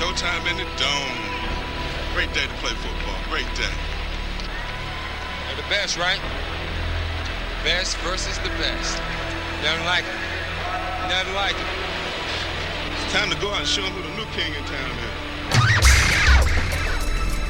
Showtime in the dome. Great day to play football. Great day. They're the best, right? Best versus the best. Nothing like it. Nothing like it. It's time to go out and show them who the new king in town is.